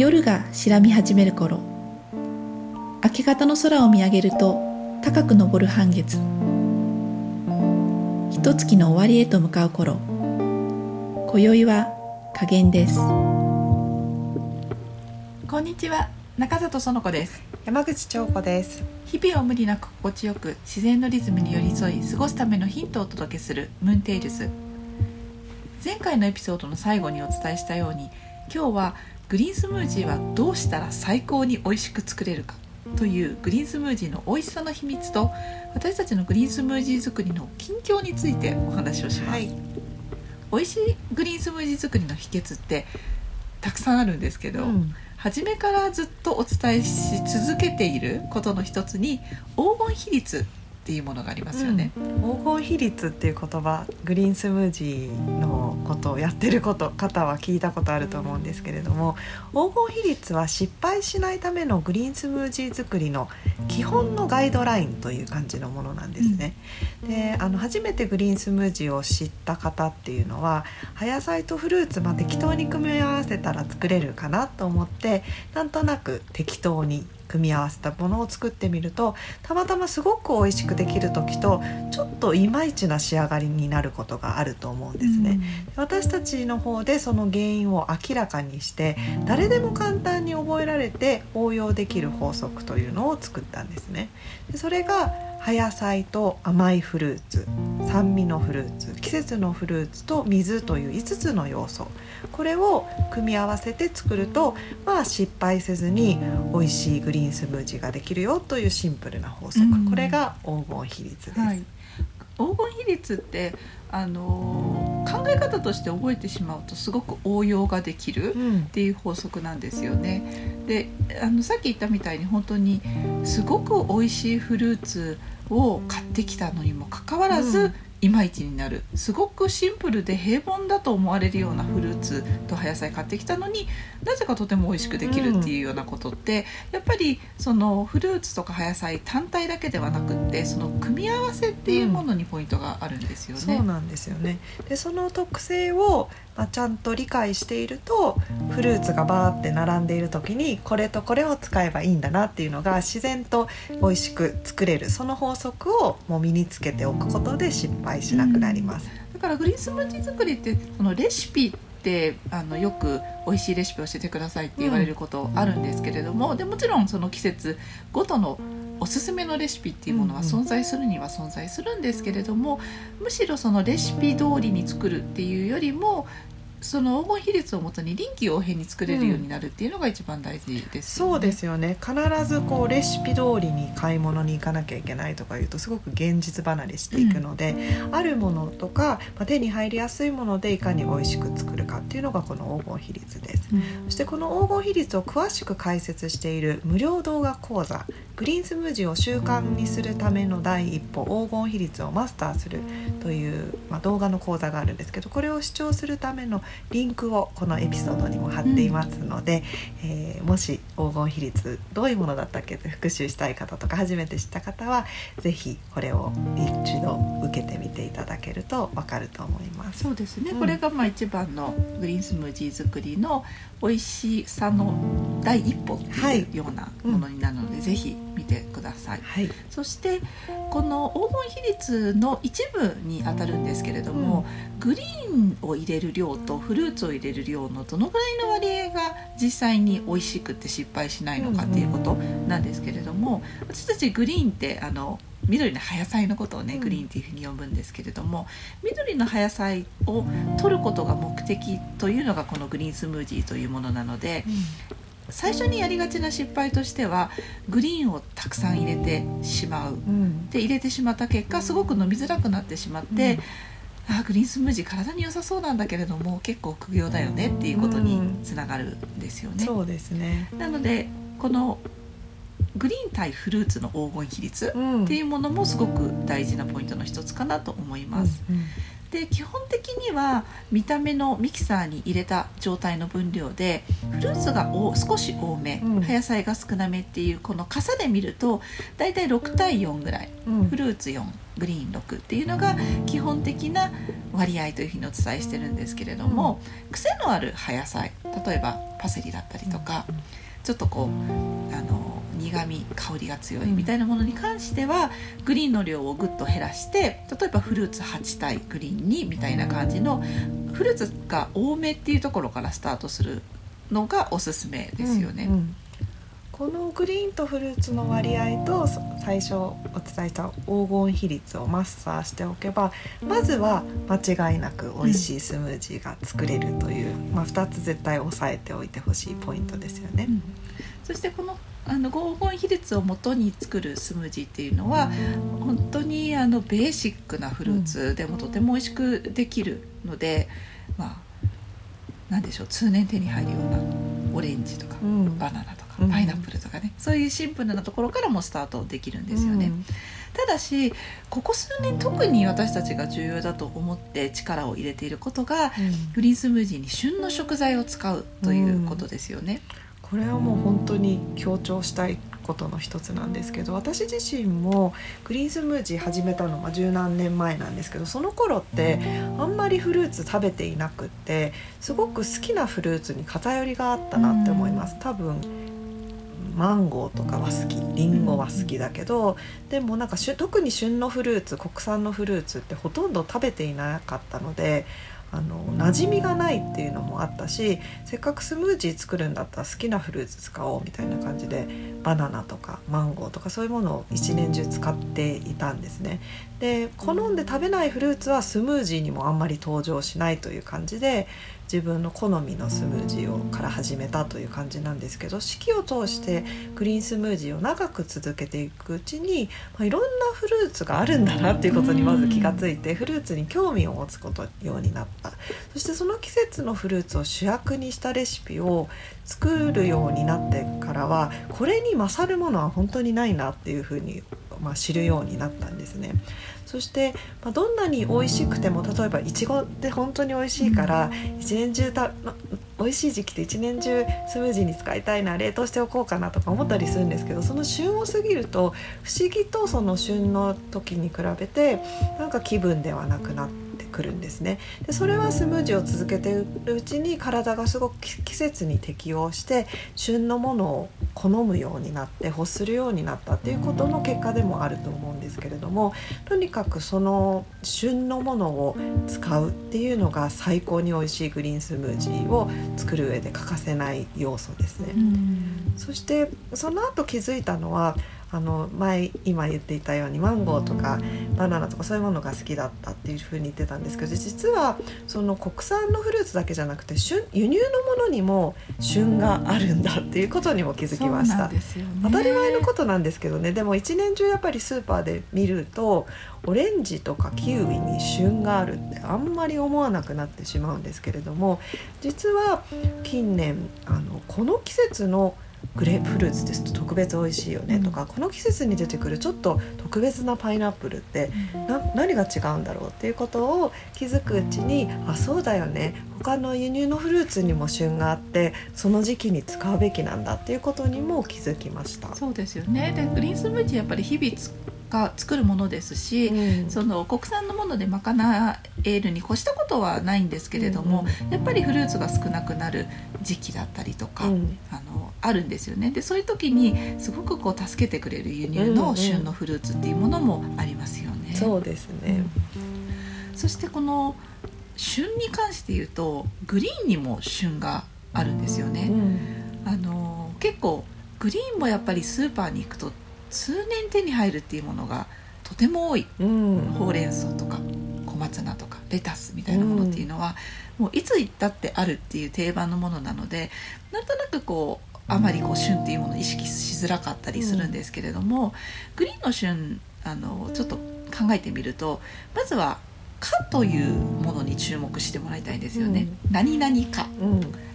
夜が白み始める頃。明け方の空を見上げると高く昇る半月。一月の終わりへと向かう頃。今宵は加減です。こんにちは。中里園子です。山口彫子です。日々を無理なく心地よく自然のリズムに寄り添い過ごすためのヒントをお届けするムーンテイルズ前回のエピソードの最後にお伝えしたように今日はグリーンスムージーはどうしたら最高に美味しく作れるかというグリーンスムージーの美味しさの秘密と私たちのグリーンスムージー作りの近況についてお話をします、はい、美味しいグリーンスムージー作りの秘訣ってたくさんあるんですけど、うん、初めからずっとお伝えし続けていることの一つに黄金比率っていうものがありますよね、うん、黄金比率っていう言葉グリーンスムージーのことをやってること方は聞いたことあると思うんですけれども黄金比率は失敗しないためのグリーンスムージー作りの基本のガイドラインという感じのものなんですね。うん、であの初めてグリーンスムージーを知った方っていうのは葉野菜とフルーツま適当に組み合わせたら作れるかなと思ってなんとなく適当に組み合わせたものを作ってみるとたまたますごく美味しくできる時とちょっといまいちな仕上がりになることがあると思うんですね。うん、私たちの方でその原因を明らかにして誰でも簡単に覚えられて応用できる法則というのを作ったんですね。でそれが葉野菜と甘いフルーツ酸味のフルーツ季節のフルーツと水という5つの要素。これを組み合わせて作るとまあ失敗せずに美味しいグリーンスムージーができるよというシンプルな法則、これが黄金比率です。はい。黄金比率ってあの考え方として覚えてしまうとすごく応用ができるっていう法則なんですよね。であのさっき言ったみたいに本当にすごく美味しいフルーツを買ってきたのにもかかわらず、うん。いまいちになる。すごくシンプルで平凡だと思われるようなフルーツと葉野菜買ってきたのになぜかとても美味しくできるっていうようなことって、うん、やっぱりそのフルーツとか葉野菜単体だけではなくってその組み合わせっていうものにポイントがあるんですよね。うん、そうなんですよね。でその特性をまあ、ちゃんと理解しているとフルーツがバーって並んでいる時にこれとこれを使えばいいんだなっていうのが自然と美味しく作れるその法則をもう身につけておくことで失敗しなくなります。うん、だからグリーンスムージー作りってそのレシピってあのよく美味しいレシピ教えてくださいって言われることあるんですけれども、うん、でもちろんその季節ごとのおすすめのレシピっていうものは存在するには存在するんですけれども、むしろそのレシピ通りに作るっていうよりもその黄金比率をもとに臨機応変に作れるようになるっていうのが一番大事です、ね。うん、そうですよね。必ずこうレシピ通りに買い物に行かなきゃいけないとかいうとすごく現実離れしていくので、うん、あるものとか、まあ、手に入りやすいものでいかに美味しく作るかっていうのがこの黄金比率です、うん、そしてこの黄金比率を詳しく解説している無料動画講座グリーンスムージーを習慣にするための第一歩黄金比率をマスターするという、まあ、動画の講座があるんですけどこれを視聴するためのリンクをこのエピソードにも貼っていますので、うん、えー、もし黄金比率どういうものだったっけって復習したい方とか初めて知った方は是非これを一度受けてみていただけると分かると思います。そうですね、うん、これがまあ一番のグリーンスムージー作りの美味しさの第一歩っていうようなものになるので、はい、ぜひ見てください、はい、そしてこの黄金比率の一部にあたるんですけれども、うん、グリーンを入れる量とフルーツを入れる量のどのぐらいの割合が実際に美味しくて失敗しないのかっていうことなんですけれども、私たちグリーンってあの緑の葉野菜のことをねグリーンっていうふうに呼ぶんですけれども、緑の葉野菜を取ることが目的というのがこのグリーンスムージーというものなので、最初にやりがちな失敗としてはグリーンをたくさん入れてしまう、うん、で入れてしまった結果すごく飲みづらくなってしまって、うん、あグリーンスムージー体に良さそうなんだけれども結構苦行だよねっていうことにつながるんですよね。そうですね。なのでこのグリーン対フルーツの黄金比率っていうものもすごく大事なポイントの一つかなと思います。うんうんで基本的には見た目のミキサーに入れた状態の分量でフルーツが少し多め、うん、葉野菜が少なめっていうこの傘で見ると大体6対4ぐらい、うん、フルーツ4グリーン6っていうのが基本的な割合というふうにお伝えしてるんですけれども、うん、癖のある葉野菜例えばパセリだったりとか、ちょっとこうあの苦み香りが強いみたいなものに関してはグリーンの量をぐっと減らして例えばフルーツ8対グリーン2みたいな感じのフルーツが多めっていうところからスタートするのがおすすめですよね。うんうんこのグリーンとフルーツの割合と最初お伝えした黄金比率をマスターしておけばまずは間違いなく美味しいスムージーが作れるという、うん、まあ、2つ絶対押さえておいてほしいポイントですよね。うん、そしてこのあの黄金比率をもとに作るスムージーっていうのは本当にあのベーシックなフルーツでもとても美味しくできるので、まあ何でしょう通年手に入るようなオレンジとか、バナナとかパイナップルとかね、そういうシンプルなところからもスタートできるんですよね。ただしここ数年特に私たちが重要だと思って力を入れていることが、グリーンスムージーに旬の食材を使うということですよね。うんこれはもう本当に強調したいことの一つなんですけど私自身もグリーンスムージー始めたのが十何年前なんですけどその頃ってあんまりフルーツ食べていなくってすごく好きなフルーツに偏りがあったなって思います。多分マンゴーとかは好きリンゴは好きだけどでもなんか特に旬のフルーツ国産のフルーツってほとんど食べていなかったのであの馴染みがないっていうのもあったしせっかくスムージー作るんだったら好きなフルーツ使おうみたいな感じでバナナとかマンゴーとかそういうものを一年中使っていたんですね。で好んで食べないフルーツはスムージーにもあんまり登場しないという感じで自分の好みのスムージーをから始めたという感じなんですけど四季を通してグリーンスムージーを長く続けていくうちに、まあ、いろんなフルーツがあるんだなっていうことにまず気がついてフルーツに興味を持つことようになった。そしてその季節のフルーツを主役にしたレシピを作るようになってからはこれに勝るものは本当にないなっていうふうにまあ、知るようになったんですね。そして、まあ、どんなに美味しくても例えばいちごって本当に美味しいから一年中た美味しい時期って一年中スムージーに使いたいな冷凍しておこうかなとか思ったりするんですけどその旬を過ぎると不思議とその旬の時に比べてなんか気分ではなくなって。くるんですねでそれはスムージーを続けているうちに体がすごく季節に適応して旬のものを好むようになって欲するようになったっていうことの結果でもあると思うんですけれどもとにかくその旬のものを使うっていうのが最高に美味しいグリーンスムージーを作る上で欠かせない要素ですね。そしてその後気づいたのはあの前今言っていたようにマンゴーとかバナナとかそういうものが好きだったっていうふうに言ってたんですけど実はその国産のフルーツだけじゃなくて旬輸入のものにも旬があるんだっていうことにも気づきました、ね、当たり前のことなんですけどね。でも一年中やっぱりスーパーで見るとオレンジとかキウイに旬があるってあんまり思わなくなってしまうんですけれども実は近年あのこの季節のグレープフルーツですと特別美味しいよねとか、うん、この季節に出てくるちょっと特別なパイナップルって何が違うんだろうっていうことを気づくうちにあそうだよね他の輸入のフルーツにも旬があってその時期に使うべきなんだっていうことにも気づきました。そうですよね。でグリーンスムージーやっぱり日々が作るものですし、うん、その国産のもので賄えるに越したことはないんですけれども、うん、やっぱりフルーツが少なくなる時期だったりとか、うん、あのあるんですよね。でそういう時にすごくこう助けてくれる輸入の旬のフルーツっていうものもありますよね。そうですね、そしてこの旬に関して言うとグリーンにも旬があるんですよね。あの結構グリーンもやっぱりスーパーに行くと通年手に入るっていうものがとても多い、うん、ほうれん草とか小松菜とかレタスみたいなものっていうのは、うん、もういつ行ったってあるっていう定番のものなのでなんとなくこうあまりこう旬っていうものを意識しづらかったりするんですけれども、うん、グリーンの旬あのちょっと考えてみるとまずは「か」というものに注目してもらいたいんですよね。何々か、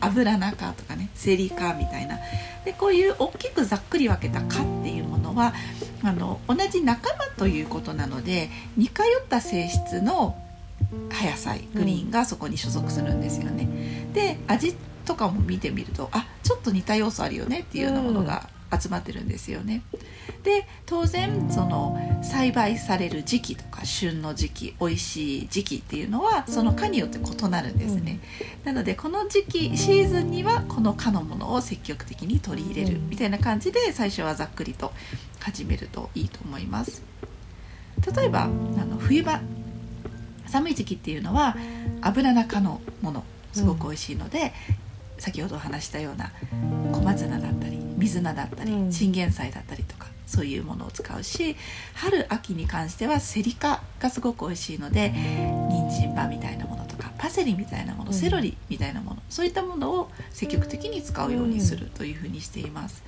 油中とかねセリカみたいなでこういう大きくざっくり分けた「か」っていうものはあの同じ仲間ということなので似通った性質の葉野菜グリーンがそこに所属するんですよね。で味とかも見てみるとあちょっと似た要素あるよねっていうようなものが集まってるんですよね。で当然その栽培される時期とか旬の時期美味しい時期っていうのはその科によって異なるんですね。なのでこの時期シーズンにはこの科のものを積極的に取り入れるみたいな感じで最初はざっくりと始めるといいと思います。例えばあの冬場寒い時期っていうのは油中のものすごく美味しいので、先ほど話したような小松菜だったり水菜だったり、チンゲン菜だったりとかそういうものを使うし春秋に関してはセリ科がすごく美味しいので人参葉みたいなものとかパセリみたいなものセロリみたいなもの、そういったものを積極的に使うようにするというふうにしています。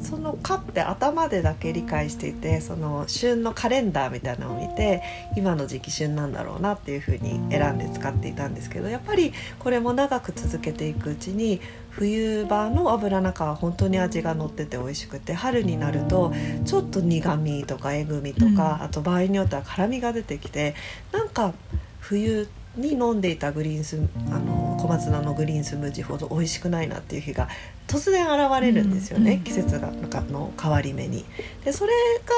その「か」って頭でだけ理解していてその旬のカレンダーみたいなのを見て今の時期旬なんだろうなっていうふうに選んで使っていたんですけどやっぱりこれも長く続けていくうちに冬場の油中は本当に味が乗ってて美味しくて春になるとちょっと苦みとかえぐみとか、うん、あと場合によっては辛みが出てきてなんか冬に飲んでいたグリーンスあの小松菜のグリーンスムージーほど美味しくないなっていう日が突然現れるんですよね、うん、季節がの変わり目に。でそれ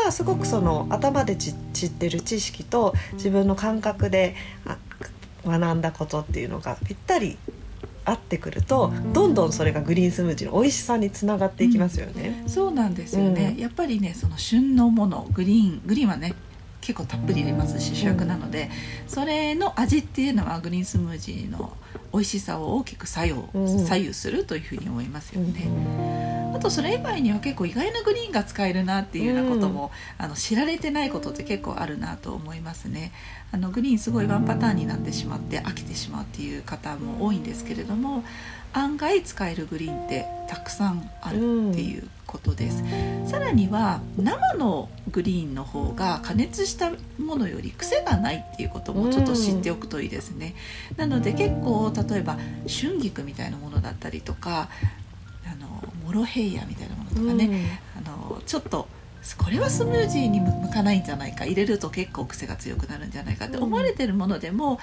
がすごくその頭で知ってる知識と自分の感覚で学んだことっていうのがぴったり合ってくるとどんどんそれがグリーンスムージーの美味しさにつながっていきますよね。うん、そうなんですよね、うん、やっぱりねその旬のものグリーングリーンはね結構たっぷり入れますし主役なので、それの味っていうのはグリーンスムージーの美味しさを大きく作用、左右するというふうに思いますよね。あとそれ以外には結構意外なグリーンが使えるなっていうようなことも、あの知られてないことって結構あるなと思いますね。あのグリーンすごいワンパターンになってしまって飽きてしまうっていう方も多いんですけれども案外使えるグリーンってたくさんあるっていうことです、うん、さらには生のグリーンの方が加熱したものより癖がないっていうこともちょっと知っておくといいですね、うん、なので結構例えば春菊みたいなものだったりとかあのモロヘイヤみたいなものとかね、うん、あのちょっとこれはスムージーに向かないんじゃないか。入れると結構癖が強くなるんじゃないかって思われてるものでも、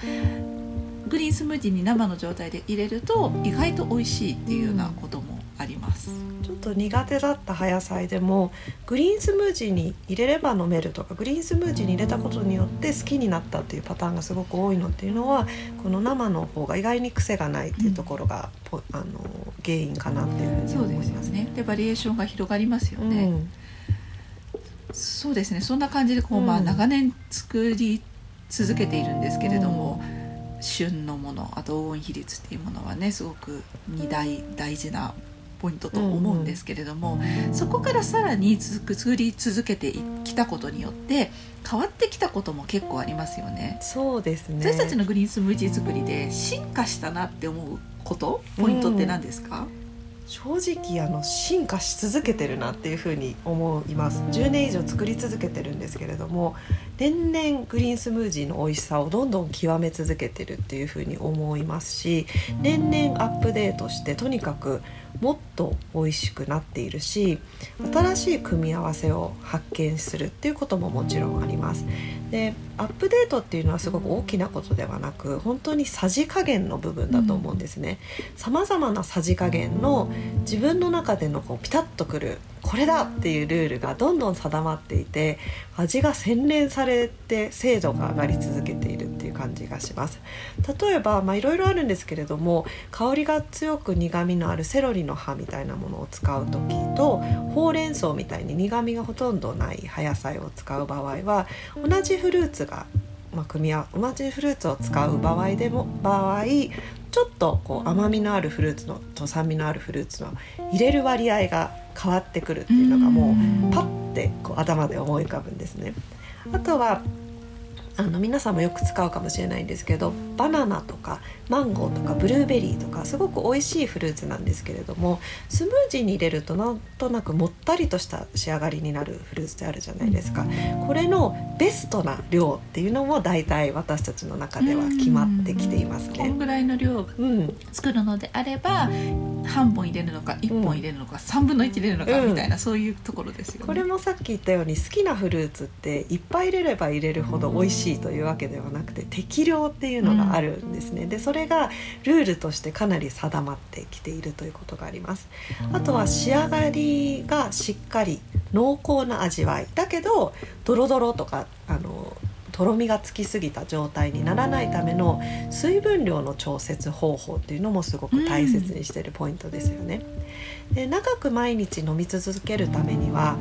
グリーンスムージーに生の状態で入れると意外と美味しいっていうようなこともあります。ちょっと苦手だった葉野菜でもグリーンスムージーに入れれば飲めるとかグリーンスムージーに入れたことによって好きになったっていうパターンがすごく多いのっていうのはこの生の方が意外に癖がないっていうところが、うん、あの原因かなっていうふうに思いますね。すねでバリエーションが広がりますよね。うんそうですねそんな感じでこう、まあ、長年作り続けているんですけれども、旬のものあと黄金比率っていうものはねすごく2大大事なポイントと思うんですけれども、うん。うん、そこからさらに作り続けてきたことによって変わってきたことも結構ありますよね。そうですね。私たちのグリーンスムージー作りで進化したなって思うことポイントって何ですか、うん正直あの進化し続けてるなっていうふうに思います。10年以上作り続けてるんですけれども年々グリーンスムージーの美味しさをどんどん極め続けてるっていうふうに思いますし年々アップデートしてとにかくもっと美味しくなっているし新しい組み合わせを発見するっていうことももちろんあります。でアップデートっていうのはすごく大きなことではなく本当にさじ加減の部分だと思うんですね。さまざまなさじ加減の自分の中でのこうピタッとくるこれだっていうルールがどんどん定まっていて味が洗練されて精度が上がり続けている感じがします例えばいろいろあるんですけれども香りが強く苦みのあるセロリの葉みたいなものを使う時とほうれん草みたいに苦みがほとんどない葉野菜を使う場合は同じフルーツがまあ、組み合わ同じフルーツを使う場合でも場合ちょっとこう甘みのあるフルーツのと酸味のあるフルーツの入れる割合が変わってくるっていうのがもうパッてこう頭で思い浮かぶんですね。あとはあの皆さんもよく使うかもしれないんですけどバナナとかマンゴーとかブルーベリーとかすごく美味しいフルーツなんですけれどもスムージーに入れるとなんとなくもったりとした仕上がりになるフルーツってあるじゃないですかこれのベストな量っていうのも大体私たちの中では決まってきていますね。こんぐらいの量作るのであれば、半本入れるのか1本入れるのか、うん、3分の1入れるのかみたいな、うん、そういうところですよね。これもさっき言ったように好きなフルーツっていっぱい入れれば入れるほど美味ししいというわけではなくて適量っていうのがあるんですね、うん、でそれがルールとしてかなり定まってきているということがあります。あとは仕上がりがしっかり濃厚な味わい。だけどドロドロとかあのとろみがつきすぎた状態にならないための水分量の調節方法っていうのもすごく大切にしているポイントですよね。で長く毎日飲み続けるためには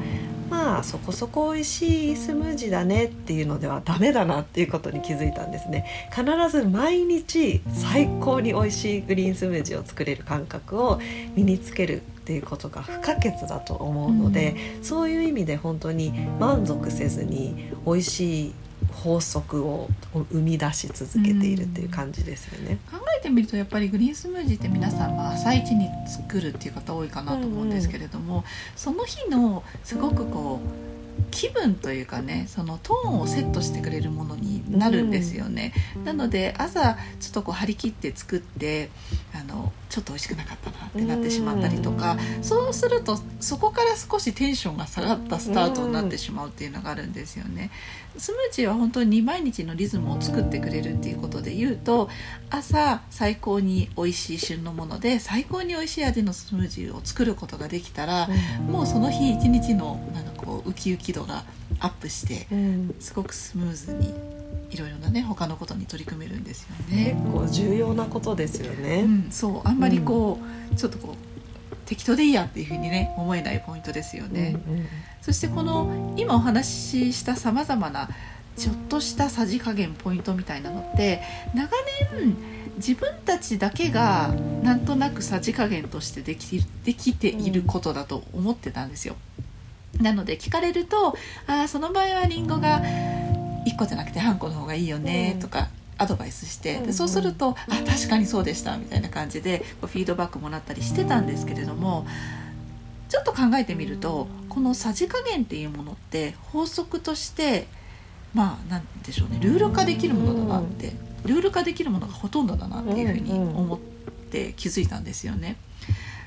まあそこそこ美味しいスムージーだねっていうのではダメだなっていうことに気づいたんですね。必ず毎日最高に美味しいグリーンスムージーを作れる感覚を身につけるっていうことが不可欠だと思うので、うん、そういう意味で本当に満足せずに美味しい法則を生み出し続けているっていう感じですよね、うん、考えてみるとやっぱりグリーンスムージーって皆さんまあ朝一に作るっていう方多いかなと思うんですけれども、うんうん、その日のすごくこう気分というかねそのトーンをセットしてくれるものになるんですよね、うん、なので朝ちょっとこう張り切って作ってあのちょっと美味しくなかったなってなってしまったりとか、うん、そうするとそこから少しテンションが下がったスタートになってしまうっていうのがあるんですよね。スムージーは本当に毎日のリズムを作ってくれるっていうことで言うと朝最高に美味しい旬のもので最高に美味しい味のスムージーを作ることができたら、うん、もうその日一日のなんかこうウキウキ度がアップして、うん、すごくスムーズにいろいろなね他のことに取り組めるんですよね。結構重要なことですよね。うん、そうあんまりこう、ちょっとこう適当でいいやっていうふうにね思えないポイントですよね。うんうん、そしてこの今お話ししたさまざまなちょっとしたさじ加減ポイントみたいなのって長年自分たちだけがなんとなくさじ加減としてできできていることだと思ってたんですよ。なので聞かれると「ああその場合はりんごが1個じゃなくて半個の方がいいよね」とかアドバイスしてでそうすると「あ確かにそうでした」みたいな感じでこうフィードバックもらったりしてたんですけれどもちょっと考えてみるとこのさじ加減っていうものって法則としてまあなんでしょうねルール化できるものだなってルール化できるものがほとんどだなっていうふうに思って気づいたんですよね。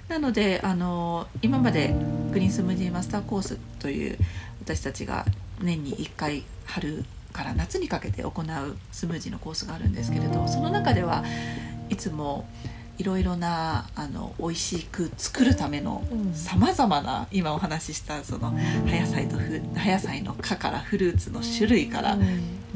なのであの今までグリーンスムージーマスターコースという私たちが年に1回春から夏にかけて行うスムージーのコースがあるんですけれどその中ではいつもいろいろなあの美味しく作るためのさまざまな今お話ししたその葉野菜と葉野菜の科からフルーツの種類から、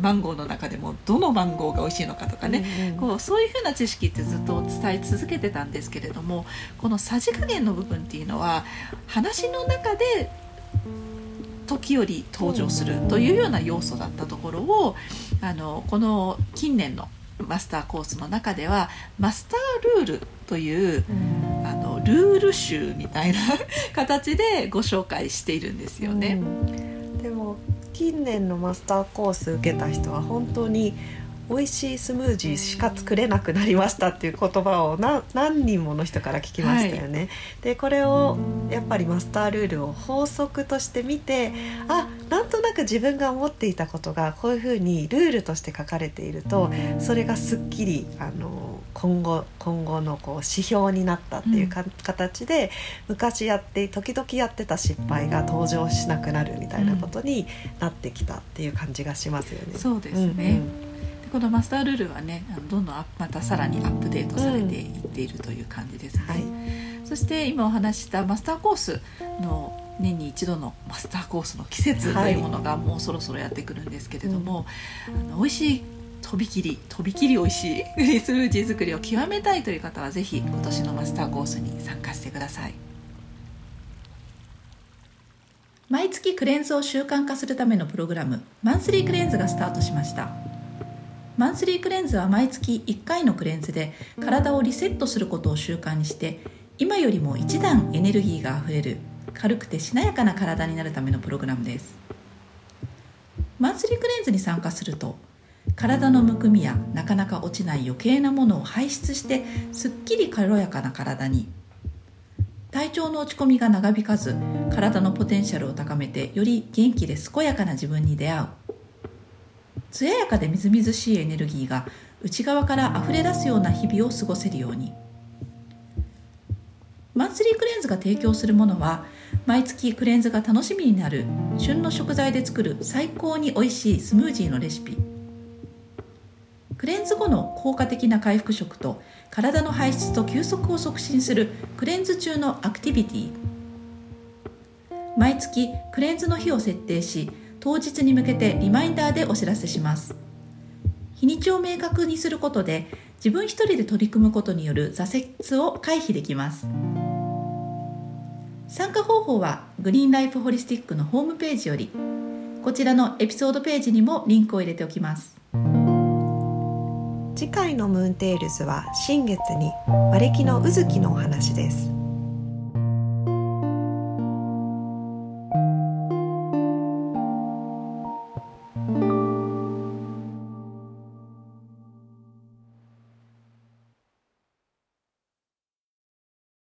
マンゴーの中でもどのマンゴーが美味しいのかとかね、こうそういうふうな知識ってずっと伝え続けてたんですけれどもこのさじ加減の部分っていうのは話の中で時折登場するというような要素だったところをあのこの近年のマスターコースの中ではマスタールールという、あのルール集みたいな 形でご紹介しているんですよね。でも近年のマスターコース受けた人は本当に美味しいスムージーしか作れなくなりましたっていう言葉を何人もの人から聞きましたよね。はい、でこれをやっぱりマスタールールを法則として見てあなんとなく自分が思っていたことがこういうふうにルールとして書かれているとそれがすっきりあの今後今後のこう指標になったっていうか、うん、形で昔やって時々やってた失敗が登場しなくなるみたいなことになってきたっていう感じがしますよね。そうですね、うんうんこのマスタールールはねどんどんまたさらにアップデートされていっているという感じですね、うんはい、そして今お話したマスターコースの年に一度のマスターコースの季節というものがもうそろそろやってくるんですけれども、はいあの美味しいとびきりとびきり美味しいグリースムージー作りを極めたいという方はぜひ今年のマスターコースに参加してください。毎月クレンズを習慣化するためのプログラムマンスリークレンズがスタートしましたマンスリークレンズは毎月1回のクレンズで体をリセットすることを習慣にして今よりも一段エネルギーがあふれる軽くてしなやかな体になるためのプログラムです。マンスリークレンズに参加すると体のむくみやなかなか落ちない余計なものを排出してすっきり軽やかな体に体調の落ち込みが長引かず体のポテンシャルを高めてより元気で健やかな自分に出会う。艶やかでみずみずしいエネルギーが内側から溢れ出すような日々を過ごせるように。マンスリークレンズが提供するものは毎月クレンズが楽しみになる旬の食材で作る最高に美味しいスムージーのレシピ。クレンズ後の効果的な回復食と体の排出と休息を促進するクレンズ中のアクティビティ。毎月クレンズの日を設定し当日に向けてリマインダーでお知らせします。日にちを明確にすることで自分一人で取り組むことによる挫折を回避できます。参加方法はグリーンライフホリスティックのホームページよりこちらのエピソードページにもリンクを入れておきます。次回のムーンテールズは新月に馬暦の卯月のお話です。